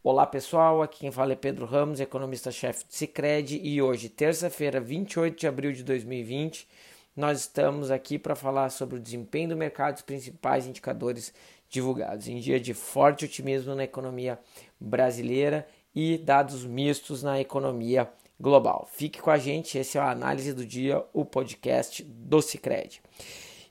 Olá pessoal, aqui quem fala é Pedro Ramos, economista-chefe do Cicred e hoje, terça-feira, 28 de abril de 2020, nós estamos aqui para falar sobre o desempenho do mercado e os principais indicadores divulgados em dia de forte otimismo na economia brasileira e dados mistos na economia global. Fique com a gente, esse é a análise do dia, o podcast do Cicred.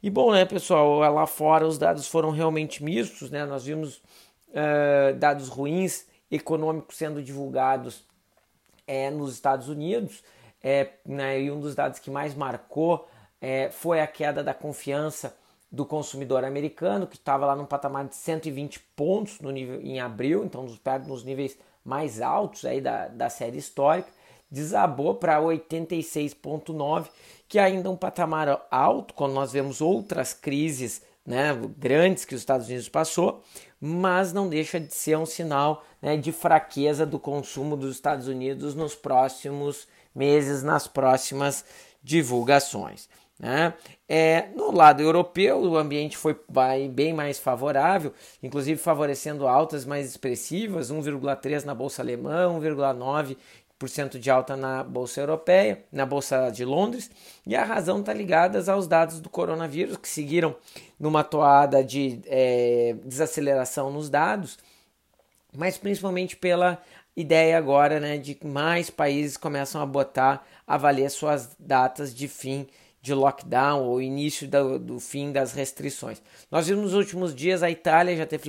E bom, né, pessoal, lá fora os dados foram realmente mistos, né? Nós vimos uh, dados ruins econômicos sendo divulgados é, nos Estados Unidos. É, né, e um dos dados que mais marcou é, foi a queda da confiança do consumidor americano, que estava lá num patamar de 120 pontos no nível, em abril, então nos, nos níveis mais altos aí da, da série histórica, desabou para 86,9, que ainda é um patamar alto, quando nós vemos outras crises né, grandes que os Estados Unidos passou, mas não deixa de ser um sinal né, de fraqueza do consumo dos Estados Unidos nos próximos meses, nas próximas divulgações. Né? É, no lado europeu, o ambiente foi bem mais favorável, inclusive favorecendo altas mais expressivas, 1,3 na bolsa alemã, 1,9 de alta na bolsa europeia, na bolsa de Londres, e a razão está ligada aos dados do coronavírus que seguiram numa toada de é, desaceleração nos dados, mas principalmente pela ideia agora né, de que mais países começam a botar, a valer suas datas de fim de lockdown ou início do, do, fim das restrições. Nós vimos nos últimos dias a Itália já ter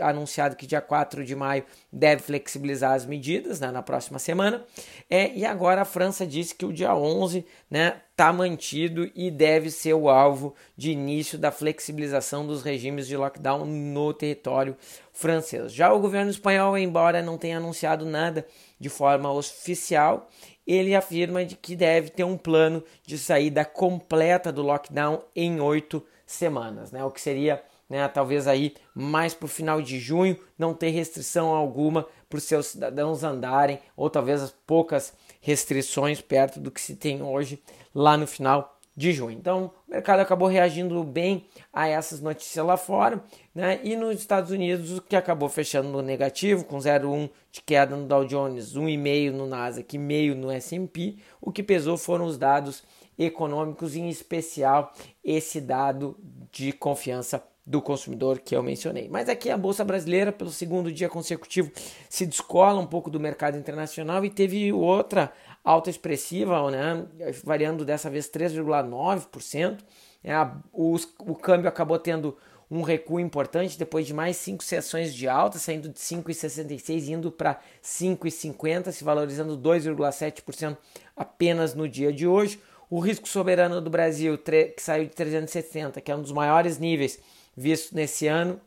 anunciado que dia 4 de maio deve flexibilizar as medidas né, na próxima semana. É, e agora a França disse que o dia 11 está né, tá mantido e deve ser o alvo de início da flexibilização dos regimes de lockdown no território francês. Já o governo espanhol, embora não tenha anunciado nada de forma oficial, ele afirma de que deve ter um plano de saída completa do lockdown em oito semanas, né? O que seria, né, talvez aí mais para o final de junho, não ter restrição alguma para os seus cidadãos andarem, ou talvez as poucas restrições perto do que se tem hoje lá no final de junho. Então, o mercado acabou reagindo bem a essas notícias lá fora, né? E nos Estados Unidos, o que acabou fechando no negativo, com 0,1 de queda no Dow Jones, 1,5 no Nasdaq, meio no S&P, o que pesou foram os dados econômicos, em especial esse dado de confiança do consumidor que eu mencionei. Mas aqui a bolsa brasileira, pelo segundo dia consecutivo, se descola um pouco do mercado internacional e teve outra alta expressiva, né, variando dessa vez 3,9%. É, o, câmbio acabou tendo um recuo importante depois de mais cinco sessões de alta, saindo de 5,66 indo para 5,50, se valorizando 2,7% apenas no dia de hoje. O risco soberano do Brasil, que saiu de 360, que é um dos maiores níveis vistos nesse ano,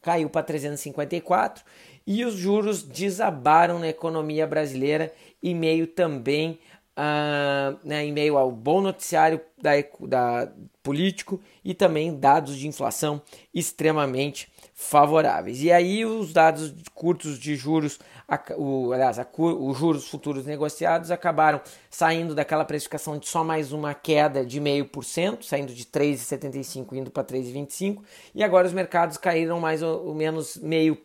caiu para 354 e os juros desabaram na economia brasileira e meio também uh, né, em meio ao bom noticiário da, da político e também dados de inflação extremamente favoráveis. E aí os dados curtos de juros, o, aliás, a, os juros futuros negociados acabaram saindo daquela precificação de só mais uma queda de meio por cento, saindo de 3,75 indo para 3,25, e agora os mercados caíram mais ou menos meio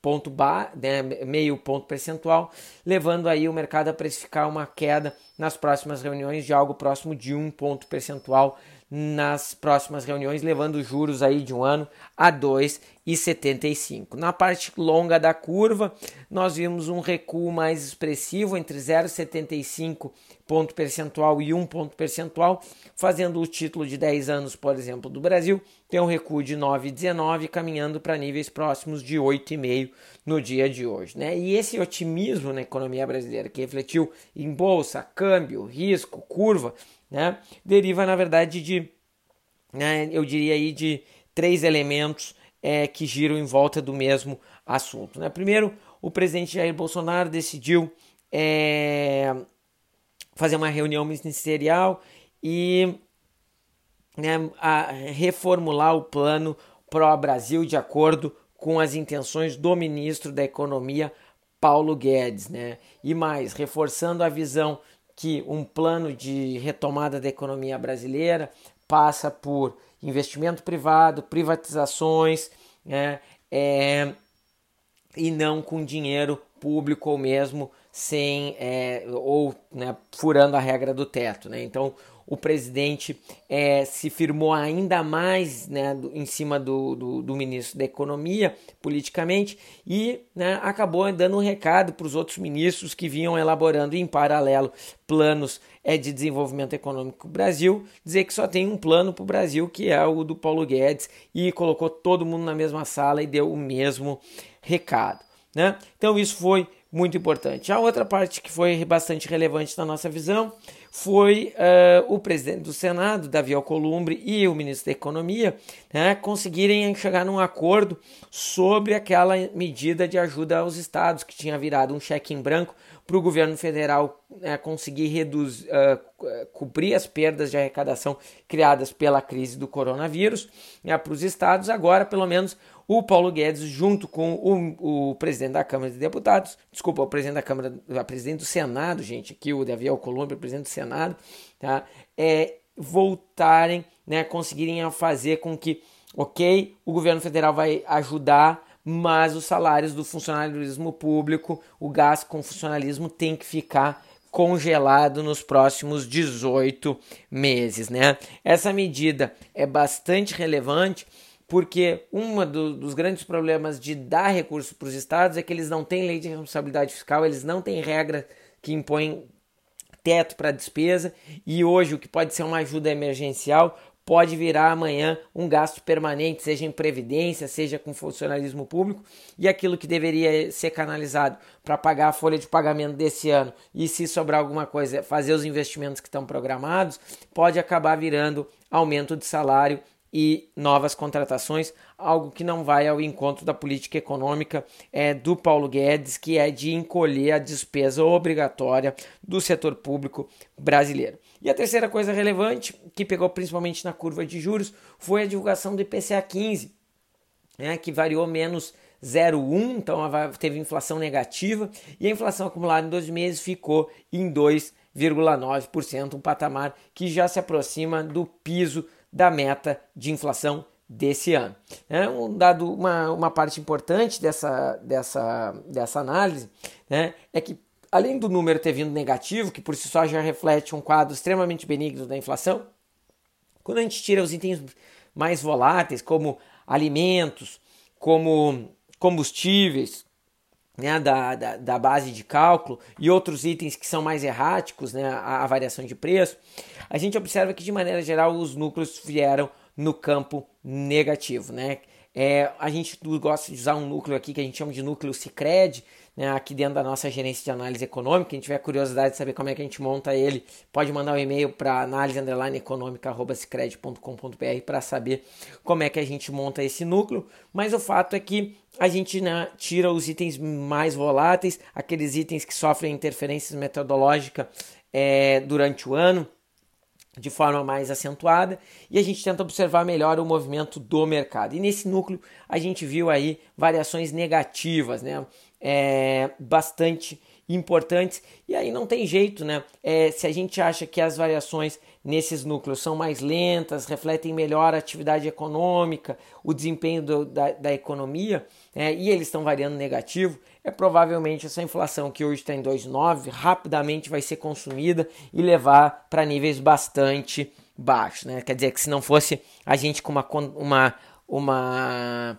ponto bar, né, meio ponto percentual, levando aí o mercado a precificar uma queda nas próximas reuniões de algo próximo de um ponto percentual nas próximas reuniões, levando os juros aí de um ano a 2,75. Na parte longa da curva, nós vimos um recuo mais expressivo entre 0,75 ponto percentual e 1 ponto percentual, fazendo o título de 10 anos, por exemplo, do Brasil, ter um recuo de 9,19, caminhando para níveis próximos de 8,5 no dia de hoje. Né? E esse otimismo na economia brasileira, que refletiu em bolsa, câmbio, risco, curva, né, deriva, na verdade, de, né, eu diria aí, de três elementos é, que giram em volta do mesmo assunto. Né? Primeiro, o presidente Jair Bolsonaro decidiu é, fazer uma reunião ministerial e né, reformular o plano pró-Brasil de acordo com as intenções do ministro da Economia, Paulo Guedes. Né? E mais, reforçando a visão que um plano de retomada da economia brasileira passa por investimento privado, privatizações, né, é, e não com dinheiro público ou mesmo sem é, ou né, furando a regra do teto. Né? Então o presidente é, se firmou ainda mais né, em cima do, do, do, ministro da Economia, politicamente, e né, acabou dando um recado para os outros ministros que vinham elaborando em paralelo planos é, de desenvolvimento econômico do Brasil, dizer que só tem um plano para o Brasil, que é o do Paulo Guedes, e colocou todo mundo na mesma sala e deu o mesmo recado. Né? Então, isso foi muito importante. A outra parte que foi bastante relevante na nossa visão foi uh, o presidente do Senado, Davi Alcolumbre, e o ministro da Economia né, conseguirem chegar num acordo sobre aquela medida de ajuda aos estados, que tinha virado um cheque em branco para o governo federal né, conseguir reduzir, uh, cobrir as perdas de arrecadação criadas pela crise do coronavírus né, para os estados. Agora, pelo menos, o Paulo Guedes, junto com o, o, presidente da Câmara de Deputados, desculpa, o presidente da Câmara, o presidente do Senado, gente, aqui o Davi Alcolumbre, presidente do Senado, tá? É, voltarem, né, conseguirem fazer com que, ok, o governo federal vai ajudar, mas os salários do funcionalismo público, o gasto com funcionalismo tem que ficar congelado nos próximos 18 meses, né? Essa medida é bastante relevante porque um do, dos grandes problemas de dar recursos para os estados é que eles não têm lei de responsabilidade fiscal, eles não têm regra que impõe teto para despesa e hoje o que pode ser uma ajuda emergencial pode virar amanhã um gasto permanente, seja em previdência, seja com funcionalismo público, e aquilo que deveria ser canalizado para pagar a folha de pagamento desse ano e se sobrar alguma coisa, fazer os investimentos que estão programados, pode acabar virando aumento de salário e novas contratações, algo que não vai ao encontro da política econômica é, do Paulo Guedes, que é de encolher a despesa obrigatória do setor público brasileiro. E a terceira coisa relevante, que pegou principalmente na curva de juros, foi a divulgação do IPCA 15, né, que variou menos 0,1, então teve inflação negativa, e a inflação acumulada em 12 meses ficou em 2,9%, um patamar que já se aproxima do piso da meta de inflação desse ano. É um dado, uma, uma parte importante dessa, dessa, dessa análise né, é que, além do número ter vindo negativo, que por si só já reflete um quadro extremamente benigno da inflação, quando a gente tira os itens mais voláteis, como alimentos, como combustíveis, né, da, da, da, base de cálculo e outros itens que são mais erráticos, né, a, a, variação de preço, a gente observa que de maneira geral os núcleos vieram no campo negativo. Né? É, a gente gosta de usar um núcleo aqui que a gente chama de núcleo Cicred, né, aqui dentro da nossa gerência de análise econômica. Quem tiver curiosidade de saber como é que a gente monta ele, pode mandar um e-mail para análise econômica.cicred.com.br para saber como é que a gente monta esse núcleo. Mas o fato é que a gente né, tira os itens mais voláteis, aqueles itens que sofrem interferências metodológicas é, durante o ano de forma mais acentuada e a gente tenta observar melhor o movimento do mercado. E nesse núcleo a gente viu aí variações negativas, né? É, bastante importantes e aí não tem jeito, né? É, se a gente acha que as variações nesses núcleos são mais lentas, refletem melhor a atividade econômica, o desempenho do, da, da economia, é, e eles estão variando negativo, é provavelmente essa inflação que hoje está em 2,9 rapidamente vai ser consumida e levar para níveis bastante baixos. Né? Quer dizer que se não fosse a gente com uma, uma, uma,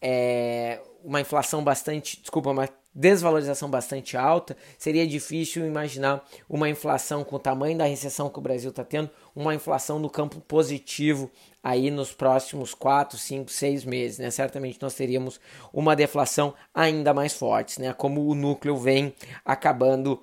é, uma inflação bastante, desculpa, uma desvalorização bastante alta, seria difícil imaginar uma inflação com o tamanho da recessão que o Brasil está tendo, uma inflação no campo positivo aí nos próximos 4, 5, 6 meses. Né? Certamente nós teríamos uma deflação ainda mais forte, né? como o núcleo vem acabando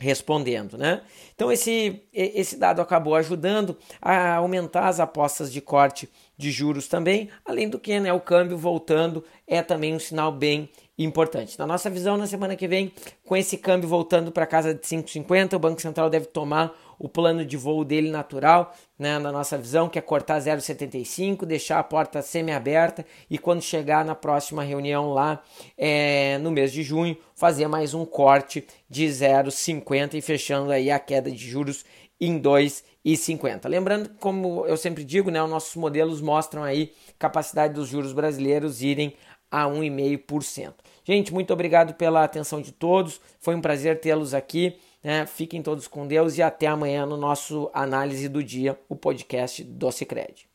respondendo, né? Então esse esse dado acabou ajudando a aumentar as apostas de corte de juros também, além do que, né, o câmbio voltando é também um sinal bem importante. Na nossa visão, na semana que vem, com esse câmbio voltando para casa de 5,50, o Banco Central deve tomar o plano de voo dele natural, né, na nossa visão, que é cortar 0,75, deixar a porta semi-aberta e quando chegar na próxima reunião lá é, no mês de junho, fazer mais um corte de 0,50 e fechando aí a queda de juros em 2,50. Lembrando, como eu sempre digo, né, os nossos modelos mostram aí capacidade dos juros brasileiros irem a 1,5%. Gente, muito obrigado pela atenção de todos. Foi um prazer tê-los aqui. Né? Fiquem todos com Deus e até amanhã no nosso análise do dia, o podcast do Cicred.